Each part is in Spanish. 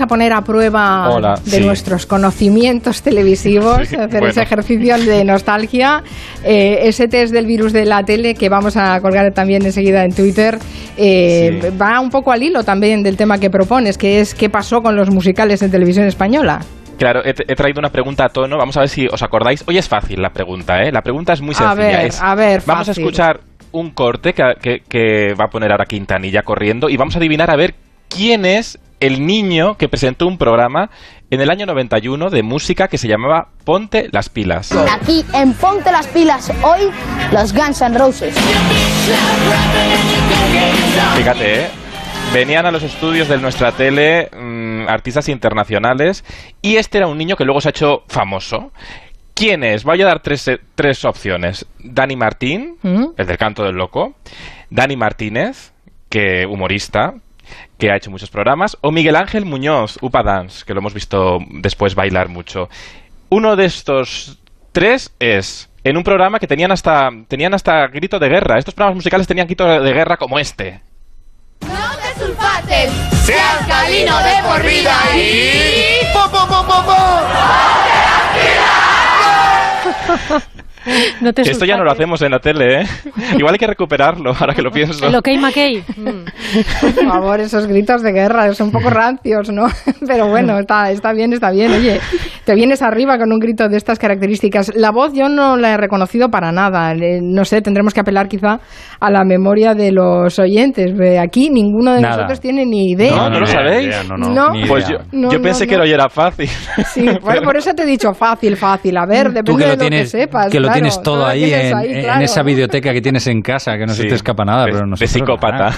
a poner a prueba Hola, de sí. nuestros conocimientos televisivos, Sí, hacer bueno. ese ejercicio de nostalgia, eh, ese test del virus de la tele que vamos a colgar también enseguida en Twitter, eh, Sí. va un poco al hilo también del tema que propones, que es qué pasó con los musicales en televisión española. Claro, he, he traído una pregunta a tono. Vamos a ver si os acordáis. Hoy es fácil la pregunta, ¿eh? La pregunta es muy A sencilla. ver, es- a ver, Vamos a escuchar un corte que, que- que va a poner ahora Quintanilla corriendo y vamos a adivinar a ver quién es el niño que presentó un programa en el año 91 de música que se llamaba Ponte las pilas. Aquí en Ponte las Pilas, hoy los Guns N' Roses. Fíjate, ¿eh? Venían a los estudios de nuestra tele mm, artistas internacionales y este era un niño que luego se ha hecho famoso. ¿Quién es? Voy a dar tres, eh, tres opciones. Dani Martín, ¿Mm? el del canto del loco. Dani Martínez, que humorista, que ha hecho muchos programas. O Miguel Ángel Muñoz, Upa Dance, que lo hemos visto después bailar mucho. Uno de estos tres es en un programa que tenían hasta, tenían hasta grito de guerra. Estos programas musicales tenían grito de guerra como este. No te sulfates, sea alcalino de por vida y... No te Esto ya no lo hacemos en la tele, ¿eh? Igual hay que recuperarlo, ahora que lo pienso. El OK McKay. Por favor, esos gritos de guerra son un poco rancios, ¿no? Pero bueno, está, está bien, está bien. Oye, te vienes arriba con un grito de estas características. La voz yo no la he reconocido para nada. Eh, No sé, tendremos que apelar quizá a la memoria de los oyentes. Aquí ninguno de Nada. nosotros tiene ni idea. No, no lo ni sabéis. idea, no, no, No. Pues yo, No, yo no, pensé no. que hoy era fácil. Sí, bueno, por eso te he dicho fácil, fácil. A ver, depende Tú que de lo lo tienes, que sepas. que lo claro. tienes todo lo ahí, tienes en, ahí, en claro. esa videoteca que tienes en casa, que no se Sí. te escapa nada, De- pero de psicópata. nada.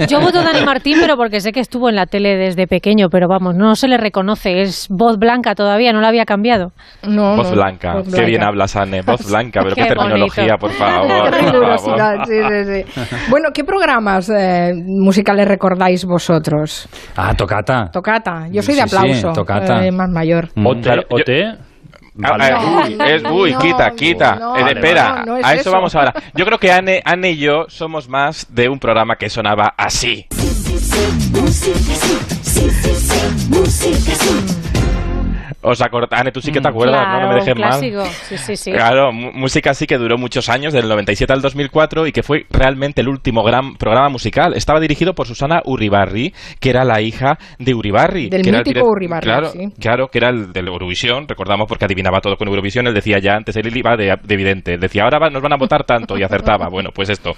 Yo voto Dani Martín, pero porque sé que estuvo en la tele desde pequeño, pero vamos, no se le reconoce. Es voz blanca todavía, no la había cambiado. No, Voz no, blanca. voz Qué bien hablas, Anne. Voz blanca, pero qué, Qué terminología, por favor. Por sí, sí, sí. Bueno, ¿qué programas eh, musicales recordáis vosotros? Ah, tocata. Tocata. Yo soy de Sí, sí, aplauso. tocata. eh, más mayor. Mm. OT, Claro, yo- OT. Ah, Vale. ah, uy, es- uy, No, quita, quita. no, Eh, vale, espera, no, no es a eso, eso. vamos ahora. Yo creo que Anne, Anne y yo somos más de un programa que sonaba así. ¿Os acordáis? Anne, tú sí que te acuerdas, claro, ¿no? No me dejes mal. clásico. Sí, sí, sí. Claro, música así que duró muchos años, del 97 al 2004, y que fue realmente el último gran programa musical. Estaba dirigido por Susana Uribarri, que era la hija de Uribarri. Del que era el mítico Uribarri, Claro, sí. claro, que era el del Eurovisión, recordamos porque adivinaba todo con Eurovisión. Él decía ya antes, él iba de, de evidente. Decía, ahora nos van a votar tanto, y acertaba. Bueno, pues esto.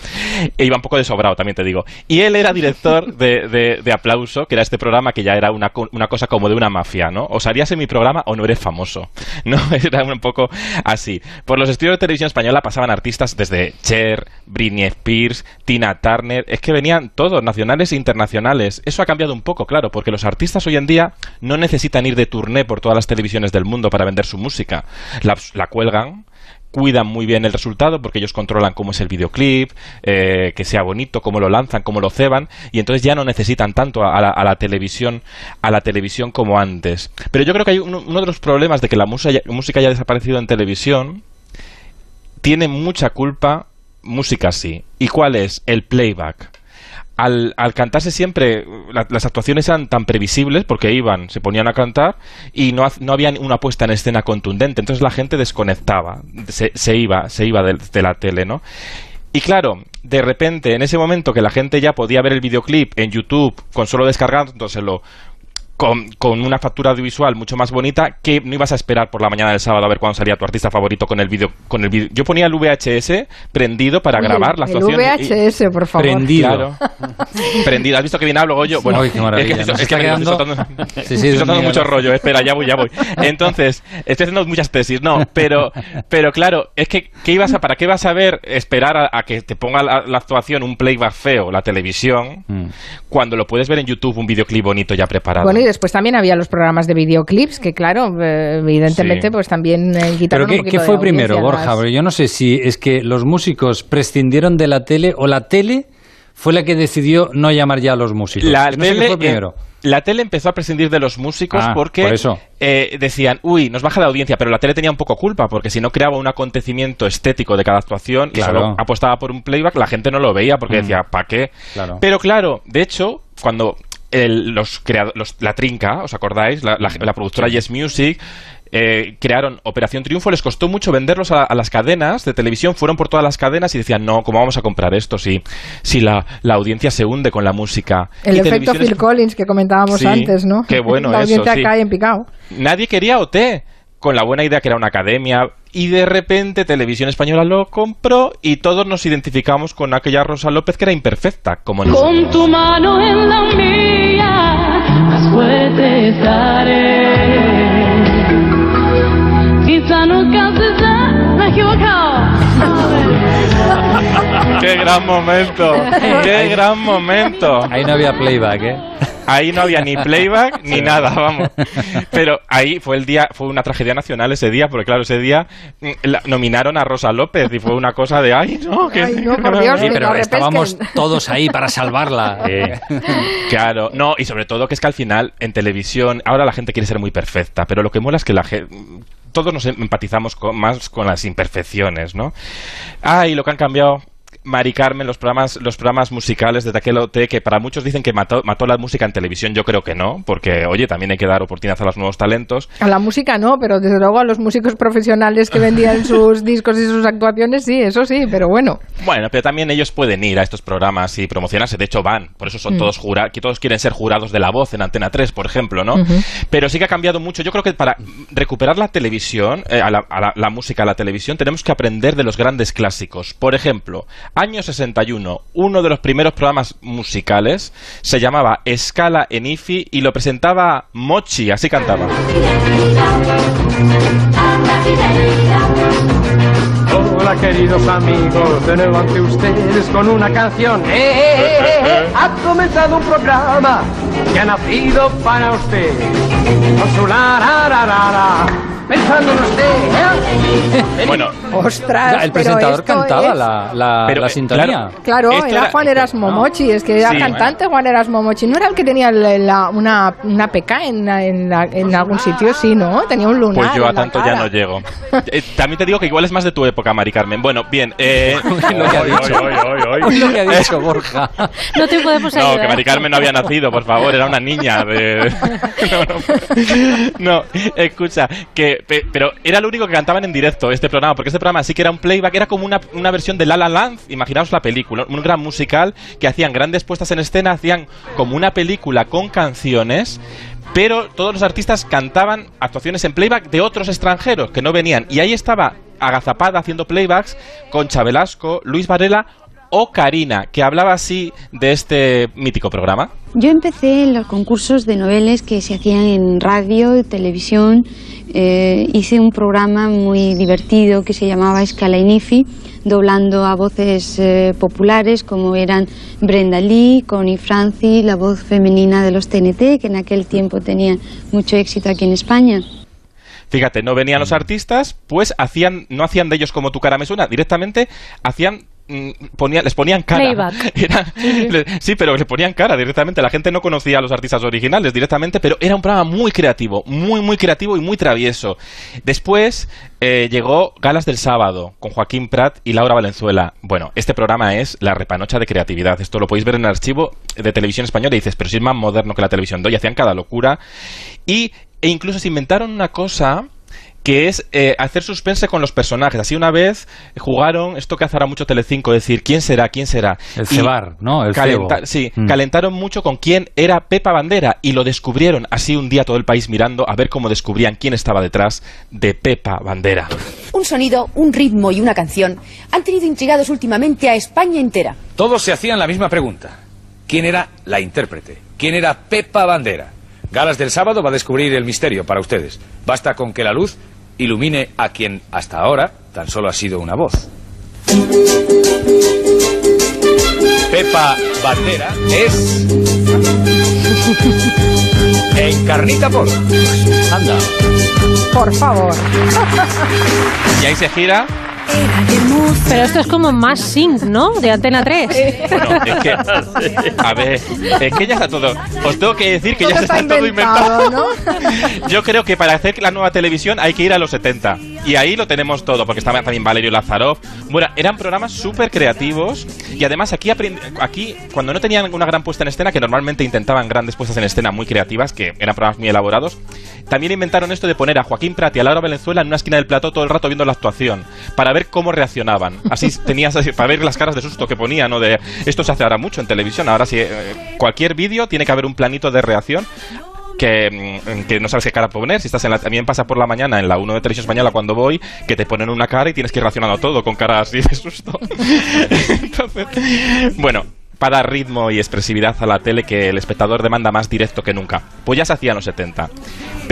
E iba un poco de sobrado, también te digo. Y él era director de, de- de Aplauso, que era este programa que ya era una, una cosa como de una mafia, ¿no? O salías en mi programa o no eres famoso. ¿No? Era un poco así. Por los estudios de televisión española pasaban artistas desde Cher, Britney Spears, Tina Turner. Es que venían todos, nacionales e internacionales. Eso ha cambiado un poco, claro, porque los artistas hoy en día no necesitan ir de tourné por todas las televisiones del mundo para vender su música. La, la cuelgan, cuidan muy bien el resultado porque ellos controlan cómo es el videoclip, eh, que sea bonito, cómo lo lanzan, cómo lo ceban y entonces ya no necesitan tanto a la, a la televisión, a la televisión como antes. Pero yo creo que hay uno, uno de los problemas de que la música, música haya desaparecido en televisión tiene mucha culpa música así. ¿Y cuál es? El playback. Al, cantarse siempre, la- las actuaciones eran tan previsibles porque iban, se ponían a cantar y no, no había una puesta en escena contundente. Entonces la gente desconectaba, se, se iba, se iba de, de la tele, ¿no? Y claro, de repente, en ese momento que la gente ya podía ver el videoclip en YouTube con solo descargándoselo con, con una factura audiovisual mucho más bonita que no ibas a esperar por la mañana del sábado a ver cuándo salía tu artista favorito con el vídeo con el vídeo. Yo ponía el VHS prendido para Uy, grabar la el actuación. y- VHS, por favor. Prendido. Claro. Prendido. ¿Has visto que bien hablo, Goyo? Bueno, qué maravilla. es que, estoy quedando- soltando, Sí, sí, estoy soltando mira. mucho rollo. Espera, ya voy, ya voy. Entonces, estoy haciendo muchas tesis. No, pero, pero claro, es que ¿qué ibas a, ¿para qué vas a ver esperar a, a que te ponga la, la actuación un playback feo, la televisión, Mm. cuando lo puedes ver en YouTube un videoclip bonito ya preparado? Bueno, y después también había los programas de videoclips, que claro, eh, evidentemente, Sí. pues también eh, quitaron Pero ¿qué, un poquito qué de fue primero, Borja? las- yo no sé si es que los músicos prescindieron de la tele o la tele fue la que decidió no llamar ya a los músicos. La no qué tele, fue primero. eh, la tele empezó a prescindir de los músicos Ah, porque por eso. eh, decían, uy, nos baja la audiencia, pero la tele tenía un poco culpa, porque si no creaba un acontecimiento estético de cada actuación y Claro. solo apostaba por un playback, la gente no lo veía porque Mm. decía, ¿para qué? Claro. Pero claro, de hecho, cuando el- los los- la Trinca, ¿os acordáis? La, la- la productora Yes Music. eh, crearon Operación Triunfo, les costó mucho venderlos a, a las cadenas de televisión, fueron por todas las cadenas y decían, no, ¿cómo vamos a comprar esto si, si la, la audiencia se hunde con la música? El Y efecto Phil Collins que comentábamos Sí, antes, ¿no? qué bueno La eso, audiencia sí. cae en picado. Nadie quería OT, con la buena idea que era una academia, y de repente Televisión Española lo compró y todos nos identificamos con aquella Rosa López que era imperfecta, como nosotros. Con tu mano en la mía, más fuerte estaré. Quizá nunca se sabe, me he equivocado. ¡Qué gran momento! ¡Qué gran momento! Ahí no había playback, ¿eh? Ahí no había ni playback ni nada, vamos. Pero ahí fue el día, fue una tragedia nacional ese día, porque claro, ese día mm, la- nominaron a Rosa López y fue una cosa de, ay, no, que... Ay, no, por Dios, Sí, que pero no estábamos todos ahí para salvarla. Eh, claro, no, y sobre todo que es que al final en televisión, ahora la gente quiere ser muy perfecta, pero lo que mola es que la gente, todos nos empatizamos con- más con las imperfecciones, ¿no? Ah, y lo que han cambiado. Mari Carmen, los programas, los programas musicales de aquel OT, que para muchos dicen que mató, mató la música en televisión, yo creo que no, porque, oye, también hay que dar oportunidad a los nuevos talentos. A la música no, pero desde luego a los músicos profesionales que vendían sus discos y sus actuaciones, sí, eso sí, pero bueno. Bueno, pero también ellos pueden ir a estos programas y promocionarse. De hecho, van. Por eso son todos jurados, que todos quieren ser jurados de la voz en Antena 3, por ejemplo, ¿no? Pero sí que ha cambiado mucho. Yo creo que para recuperar la televisión, eh, a, la, a la- la música, a la televisión, tenemos que aprender de los grandes clásicos. Por ejemplo, año 61, uno de los primeros programas musicales se llamaba Escala en IFI y lo presentaba Mochi, así cantaba. Hola queridos amigos, de nuevo ante ustedes con una canción. ¡Eh, eh, eh, eh, eh! Ha comenzado un programa que ha nacido para usted. Con su la, ra. Pensando en usted, ¿eh? Bueno, Ostras, el presentador cantaba es- la, la, Pero, la eh, sintonía. claro. Era era- Juan Erasmo Mochi, es que era Sí, cantante Juan Erasmo Mochi. ¿No era el que tenía la- una, una peca en, la- en, la- en algún sitio? Sí, ¿no? Tenía un lunar Pues yo a tanto ya no llego. Eh, también te digo que igual es más de tu época, Mari Carmen. Bueno, bien. Eh... Lo que ha dicho. Lo que ha dicho Borja. No te podemos No, que Mari Carmen no había nacido, por favor, era una niña de... No, no, escucha, que, pe- pero era lo único que cantaban en directo este programa, porque este programa sí que era un playback, era como una, una versión de La La imaginaos la película, un gran musical que hacían grandes puestas en escena, hacían como una película con canciones, pero todos los artistas cantaban actuaciones en playback de otros extranjeros que no venían, y ahí estaba agazapada haciendo playbacks Concha Velasco, Luis Varela o Karina, que hablaba así de este mítico programa. Yo empecé en los concursos de noveles que se hacían en radio, televisión. Eh, hice un programa muy divertido que se llamaba Escala Inifi, doblando a voces eh, populares como eran Brenda Lee, Connie Franci, la voz femenina de los TNT, que en aquel tiempo tenían mucho éxito aquí en España. Fíjate, no venían los artistas, pues hacían, no hacían de ellos como tu cara me suena, directamente hacían ponía- les ponían cara. Le- sí, pero le ponían cara directamente. La gente no conocía a los artistas originales directamente, pero era un programa muy creativo, muy, muy creativo y muy travieso. Después eh, llegó Galas del Sábado con Joaquín Prat y Laura Valenzuela. Bueno, este programa es la repanocha de creatividad. Esto lo podéis ver en el archivo de televisión española y dices, pero si es más moderno que la televisión de hoy, hacían cada locura. Y, e incluso se inventaron una cosa que es eh, hacer suspense con los personajes. Así una vez jugaron esto que hace ahora mucho Telecinco, decir quién será, quién será. El Y cebar, ¿no? El calenta- cebo. Sí, Mm. calentaron mucho con quién era Pepa Bandera y lo descubrieron así un día todo el país mirando a ver cómo descubrían quién estaba detrás de Pepa Bandera. Un sonido, un ritmo y una canción han tenido intrigados últimamente a España entera. Todos se hacían la misma pregunta. ¿Quién era la intérprete? ¿Quién era Pepa Bandera? Galas del sábado va a descubrir el misterio para ustedes. Basta con que la luz ilumine a quien hasta ahora tan solo ha sido una voz. Pepa Bandera es... Encarnita Polo. Anda. Por favor. Y ahí se gira Pero esto es como más sync, ¿no? De Antena 3. Bueno, es que, a ver, es que ya está todo. Os tengo que decir que Todo ya está está todo inventado, inventado. Yo creo que para hacer la nueva televisión hay que ir a los 70. Y ahí lo tenemos todo, porque estaba también Valerio Lazarov. Bueno, eran programas súper creativos. Y además aquí, aquí, cuando no tenían una gran puesta en escena, que normalmente intentaban grandes puestas en escena muy creativas, que eran programas muy elaborados, también inventaron esto de poner a Joaquín Prat y a Laura Valenzuela en una esquina del plató todo el rato viendo la actuación, para ver cómo reaccionaban. Así tenías, para ver las caras de susto que ponían, o de... Esto se hace ahora mucho en televisión, ahora sí, eh, cualquier vídeo tiene que haber un planito de reacción que, mm, que no sabes qué cara poner. Si estás en la, también pasa por la mañana en la 1 de Televisión Española cuando voy, que te ponen una cara y tienes que ir reaccionando a todo con cara así de susto. Entonces, bueno, para dar ritmo y expresividad a la tele que el espectador demanda más directo que nunca. Pues ya se hacía en los 70.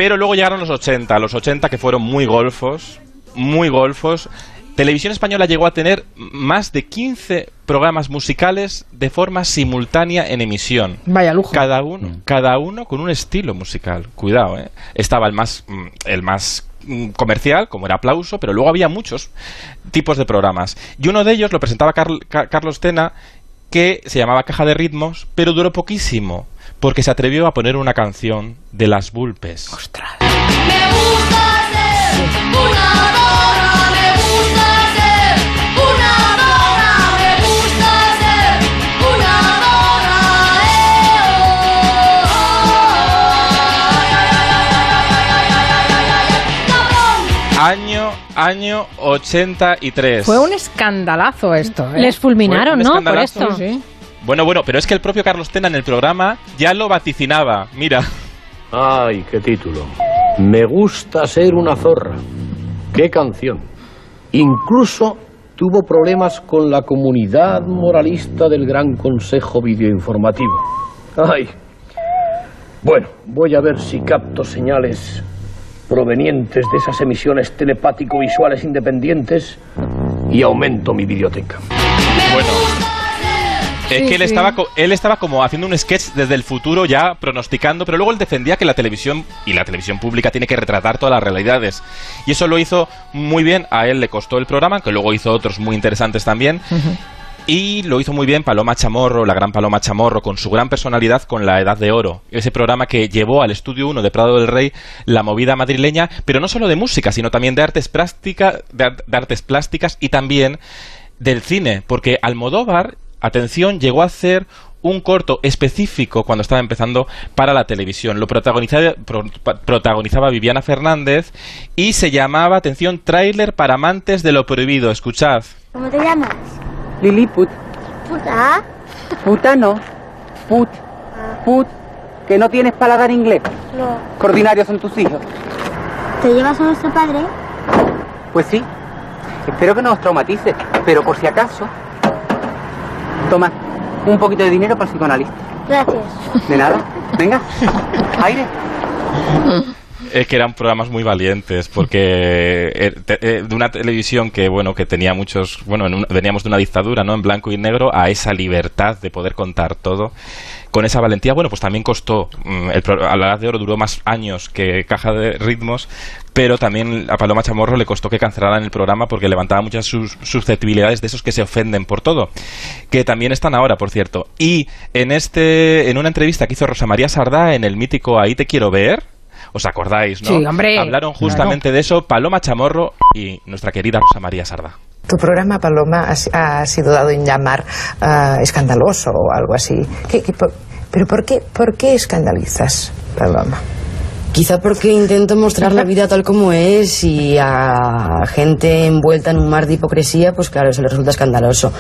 Pero luego llegaron los 80, los 80 que fueron muy golfos, muy golfos. Televisión Española llegó a tener más de 15 programas musicales de forma simultánea en emisión. Vaya lujo. Cada uno, cada uno con un estilo musical. Cuidado, ¿eh? Estaba el más, mm, el más mm, comercial, como era aplauso, pero luego había muchos tipos de programas. Y uno de ellos lo presentaba Carl- Ca- Carlos Tena, que se llamaba Caja de Ritmos, pero duró poquísimo, porque se atrevió a poner una canción de las Vulpes. ¡Ostras! Me gusta ser una dora, me gusta ser una dora, me gusta ser una dora. Eh, oh, oh, oh, año, año 83. Fue un escandalazo esto. ¿eh? Les fulminaron, ¿no? Por esto. Sí. Bueno, bueno, pero es que el propio Carlos Tena en el programa ya lo vaticinaba. Mira. Ay, qué título. Me gusta ser una zorra. Qué canción. Incluso tuvo problemas con la comunidad moralista del Gran Consejo Videoinformativo. Ay. Bueno, voy a ver si capto señales provenientes de esas emisiones telepático-visuales independientes y aumento mi biblioteca. Bueno. Es Sí, que él sí. estaba, él estaba como haciendo un sketch desde el futuro ya pronosticando, pero luego él defendía que la televisión y la televisión pública tiene que retratar todas las realidades. Y eso lo hizo muy bien, a él le costó el programa, que luego hizo otros muy interesantes también. Y lo hizo muy bien Paloma Chamorro, la gran Paloma Chamorro, con su gran personalidad con La Edad de Oro. Ese programa que llevó al Estudio 1 de Prado del Rey la movida madrileña, pero no solo de música, sino también de artes, plástica, de, de artes plásticas y también del cine. Porque Almodóvar, atención, llegó a hacer un corto específico cuando estaba empezando para la televisión. Lo protagonizaba, pro- protagonizaba Viviana Fernández y se llamaba, atención, Tráiler para amantes de lo prohibido. Escuchad. ¿Cómo te llamas? Liliput. ¿Puta? Puta no. Put. Put. Que no tienes paladar inglés. No. Coordinarios son tus hijos. ¿Te llevas a nuestro padre? Pues sí. Espero que no os traumatice. Pero por si acaso. Toma. Un poquito de dinero para el psicoanalista. Gracias. De nada. Venga. Aire. Es que eran programas muy valientes porque eh, eh, de una televisión que bueno que tenía muchos bueno en un- veníamos de una dictadura no en blanco y negro a esa libertad de poder contar todo con esa valentía bueno pues también costó mm, el a la edad de oro duró más años que caja de ritmos pero también a Paloma Chamorro le costó que cancelaran el programa porque levantaba muchas sus- susceptibilidades de esos que se ofenden por todo que también están ahora por cierto y en este en una entrevista que hizo Rosa María Sardá en el mítico Ahí te quiero ver ¿Os acordáis, no? Sí, hombre. Hablaron justamente de eso Paloma Chamorro y nuestra querida Rosa María Sardá. Tu programa, Paloma, ha, sido dado en llamar ah, escandaloso o algo así. ¿Qué- qué ¿Pero por qué, por qué escandalizas, Paloma? Quizá porque intento mostrar la vida tal como es y a gente envuelta en un mar de hipocresía, pues claro, eso le resulta escandaloso.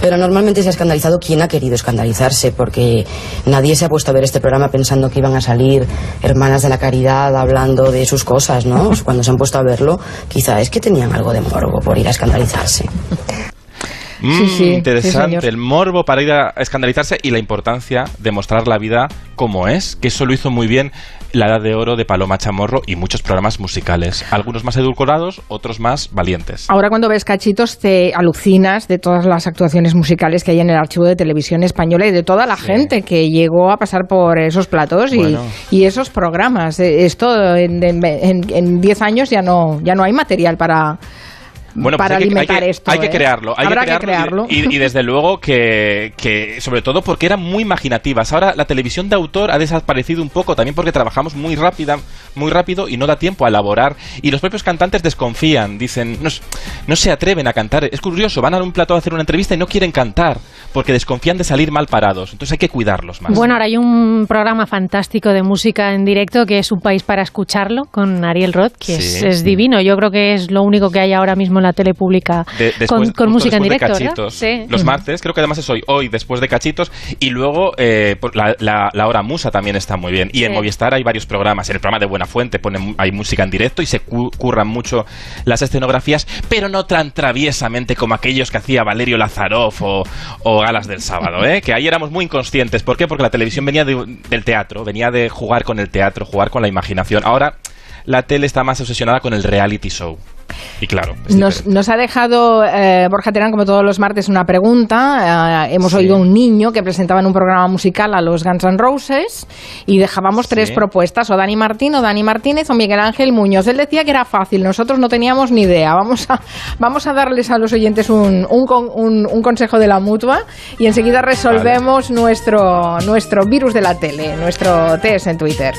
Pero normalmente se ha escandalizado quien ha querido escandalizarse, porque nadie se ha puesto a ver este programa pensando que iban a salir hermanas de la caridad hablando de sus cosas, ¿no? Cuando se han puesto a verlo, quizá es que tenían algo de morbo por ir a escandalizarse. Mm, Sí, sí, interesante, sí, el morbo para ir a escandalizarse y la importancia de mostrar la vida como es, que eso lo hizo muy bien la Edad de Oro de Paloma Chamorro y muchos programas musicales, algunos más edulcorados, otros más valientes. Ahora cuando ves cachitos te alucinas de todas las actuaciones musicales que hay en el archivo de televisión española y de toda la gente que llegó a pasar por esos platos y, Bueno. y esos programas. Eh, Esto en 10 años ya no, ya no hay material para Bueno, pues para hay que, hay esto. hay que ¿eh? crearlo. Hay Habrá que crearlo. Y, y- y desde luego que, que, sobre todo porque eran muy imaginativas. Ahora la televisión de autor ha desaparecido un poco también porque trabajamos muy rápida, muy rápido y no da tiempo a elaborar. Y los propios cantantes desconfían, dicen, no, se atreven a cantar. Es curioso, van a un plató a hacer una entrevista y no quieren cantar porque desconfían de salir mal parados. Entonces hay que cuidarlos más. Bueno, ahora hay un programa fantástico de música en directo que es Un País para Escucharlo con Ariel Roth, que es, Sí. divino. Yo creo que es lo único que hay ahora mismo en la tele pública De- con, después- con justo música en directo. Cachitos. Sí. Los martes, creo que además es hoy, hoy después de Cachitos. Y luego eh, por la, la- la hora musa también está muy bien. Y en. Movistar hay varios programas. En el programa de Buena Fuente ponen, hay música en directo y se cu- curran mucho las escenografías, pero no tan traviesamente como aquellos que hacía Valerio Lazaroff o, o Galas del Sábado, ¿eh? que ahí éramos muy inconscientes. ¿Por qué? Porque la televisión venía de- del teatro, venía de jugar con el teatro, jugar con la imaginación. Ahora la tele está más obsesionada con el reality show. Y claro, Nos, nos ha dejado eh, Borja Terán, como todos los martes, una pregunta. Eh, hemos oído a un niño que presentaba en un programa musical a los Guns N' Roses y dejábamos tres propuestas, o Dani Martín, o Dani Martínez, o Miguel Ángel Muñoz. Él decía que era fácil, nosotros no teníamos ni idea. Vamos a, vamos a darles a los oyentes un, un- un consejo de la mutua y enseguida resolvemos nuestro, nuestro virus de la tele, nuestro test en Twitter.